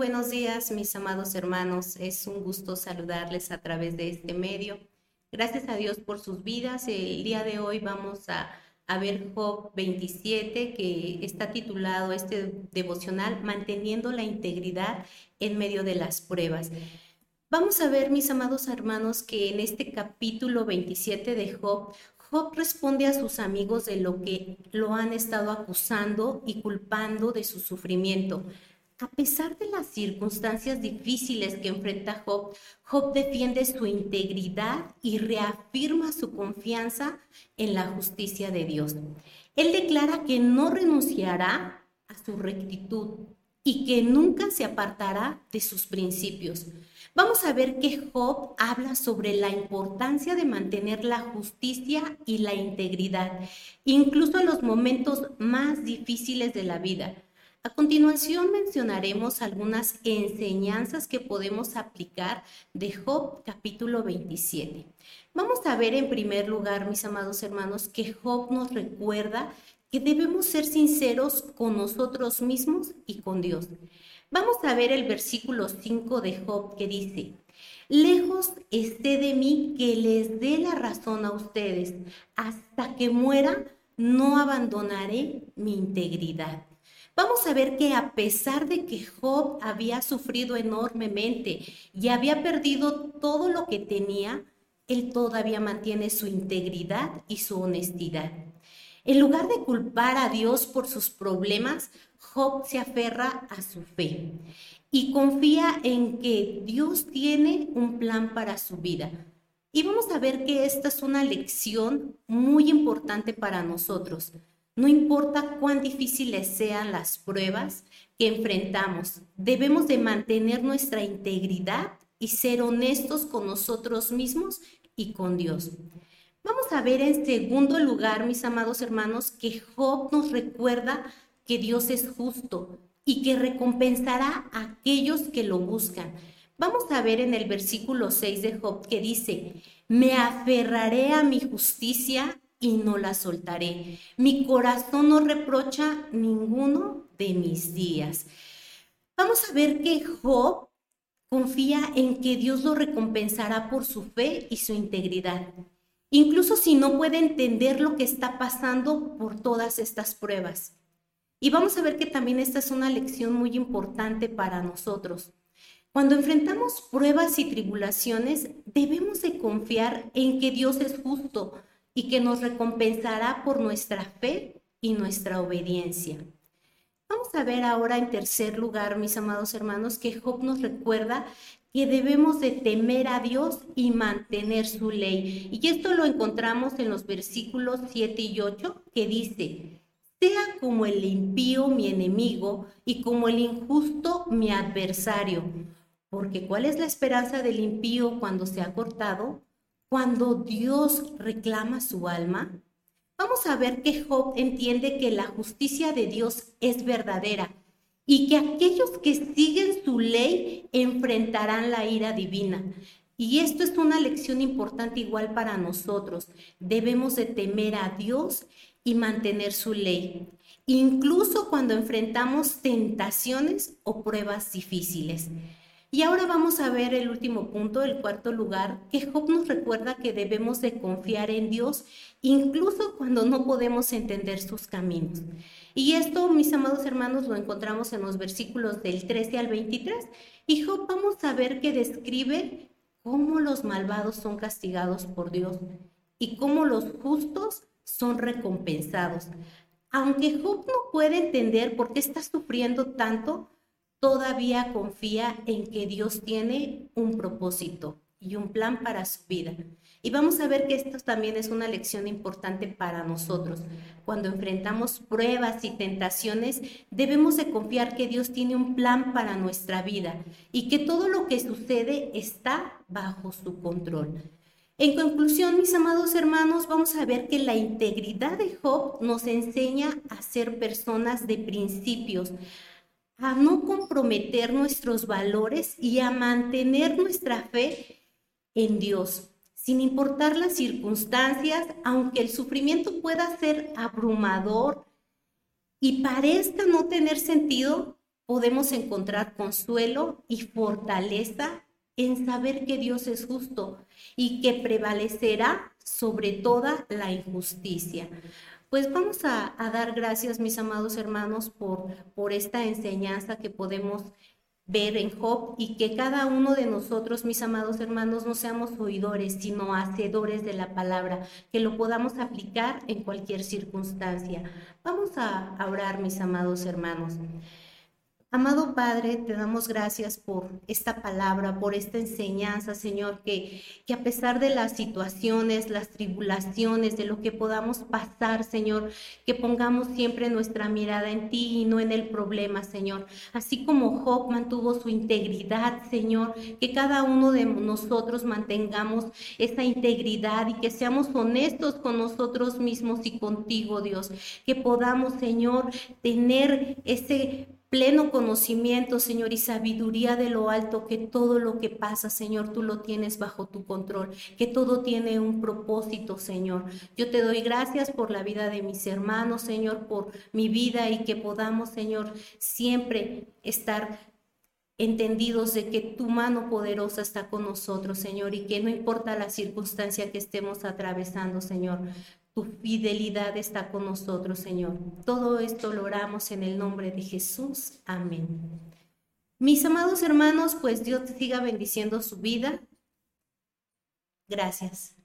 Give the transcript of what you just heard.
buenos días, mis amados hermanos. Es un gusto saludarles a través de este medio. Gracias a Dios por sus vidas. El día de hoy vamos a, a ver Job 27, que está titulado este devocional, Manteniendo la integridad en medio de las pruebas. Vamos a ver, mis amados hermanos, que en este capítulo 27 de Job, Job responde a sus amigos de lo que lo han estado acusando y culpando de su sufrimiento. A pesar de las circunstancias difíciles que enfrenta Job, Job defiende su integridad y reafirma su confianza en la justicia de Dios. Él declara que no renunciará a su rectitud y que nunca se apartará de sus principios. Vamos a ver que Job habla sobre la importancia de mantener la justicia y la integridad, incluso en los momentos más difíciles de la vida. A continuación mencionaremos algunas enseñanzas que podemos aplicar de Job capítulo 27. Vamos a ver en primer lugar, mis amados hermanos, que Job nos recuerda que debemos ser sinceros con nosotros mismos y con Dios. Vamos a ver el versículo 5 de Job que dice, lejos esté de mí que les dé la razón a ustedes, hasta que muera no abandonaré mi integridad. Vamos a ver que a pesar de que Job había sufrido enormemente y había perdido todo lo que tenía, él todavía mantiene su integridad y su honestidad. En lugar de culpar a Dios por sus problemas, Job se aferra a su fe y confía en que Dios tiene un plan para su vida. Y vamos a ver que esta es una lección muy importante para nosotros. No importa cuán difíciles sean las pruebas que enfrentamos, debemos de mantener nuestra integridad y ser honestos con nosotros mismos y con Dios. Vamos a ver en segundo lugar, mis amados hermanos, que Job nos recuerda que Dios es justo y que recompensará a aquellos que lo buscan. Vamos a ver en el versículo 6 de Job que dice, me aferraré a mi justicia y no la soltaré. Mi corazón no reprocha ninguno de mis días. Vamos a ver que Job confía en que Dios lo recompensará por su fe y su integridad incluso si no puede entender lo que está pasando por todas estas pruebas. Y vamos a ver que también esta es una lección muy importante para nosotros. Cuando enfrentamos pruebas y tribulaciones, debemos de confiar en que Dios es justo y que nos recompensará por nuestra fe y nuestra obediencia. Vamos a ver ahora en tercer lugar, mis amados hermanos, que Job nos recuerda que debemos de temer a Dios y mantener su ley. Y esto lo encontramos en los versículos 7 y 8, que dice, sea como el impío mi enemigo y como el injusto mi adversario. Porque ¿cuál es la esperanza del impío cuando se ha cortado? Cuando Dios reclama su alma. Vamos a ver que Job entiende que la justicia de Dios es verdadera y que aquellos que siguen su ley enfrentarán la ira divina. Y esto es una lección importante igual para nosotros. Debemos de temer a Dios y mantener su ley, incluso cuando enfrentamos tentaciones o pruebas difíciles. Y ahora vamos a ver el último punto, el cuarto lugar, que Job nos recuerda que debemos de confiar en Dios, incluso cuando no podemos entender sus caminos. Y esto, mis amados hermanos, lo encontramos en los versículos del 13 al 23. Y Job vamos a ver que describe cómo los malvados son castigados por Dios y cómo los justos son recompensados. Aunque Job no puede entender por qué está sufriendo tanto, todavía confía en que Dios tiene un propósito y un plan para su vida. Y vamos a ver que esto también es una lección importante para nosotros. Cuando enfrentamos pruebas y tentaciones, debemos de confiar que Dios tiene un plan para nuestra vida y que todo lo que sucede está bajo su control. En conclusión, mis amados hermanos, vamos a ver que la integridad de Job nos enseña a ser personas de principios, a no comprometer nuestros valores y a mantener nuestra fe en Dios, sin importar las circunstancias, aunque el sufrimiento pueda ser abrumador y parezca no tener sentido, podemos encontrar consuelo y fortaleza en saber que Dios es justo y que prevalecerá sobre toda la injusticia. Pues vamos a, dar gracias, mis amados hermanos, por, por esta enseñanza que podemos ver en Job y que cada uno de nosotros, mis amados hermanos, no seamos oidores, sino hacedores de la palabra, que lo podamos aplicar en cualquier circunstancia. Vamos a orar, mis amados hermanos. Amado Padre, te damos gracias por esta palabra, por esta enseñanza, Señor, que, que a pesar de las situaciones, las tribulaciones, de lo que podamos pasar, Señor, que pongamos siempre nuestra mirada en ti y no en el problema, Señor. Así como Job mantuvo su integridad, Señor, que cada uno de nosotros mantengamos esa integridad y que seamos honestos con nosotros mismos y contigo, Dios. Que podamos, Señor, tener ese pleno conocimiento, Señor, y sabiduría de lo alto, que todo lo que pasa, Señor, tú lo tienes bajo tu control, que todo tiene un propósito, Señor. Yo te doy gracias por la vida de mis hermanos, Señor, por mi vida y que podamos, Señor, siempre estar entendidos de que tu mano poderosa está con nosotros, Señor, y que no importa la circunstancia que estemos atravesando, Señor, tu fidelidad está con nosotros, Señor. Todo esto lo oramos en el nombre de Jesús. Amén. Mis amados hermanos, pues Dios siga bendiciendo su vida. Gracias.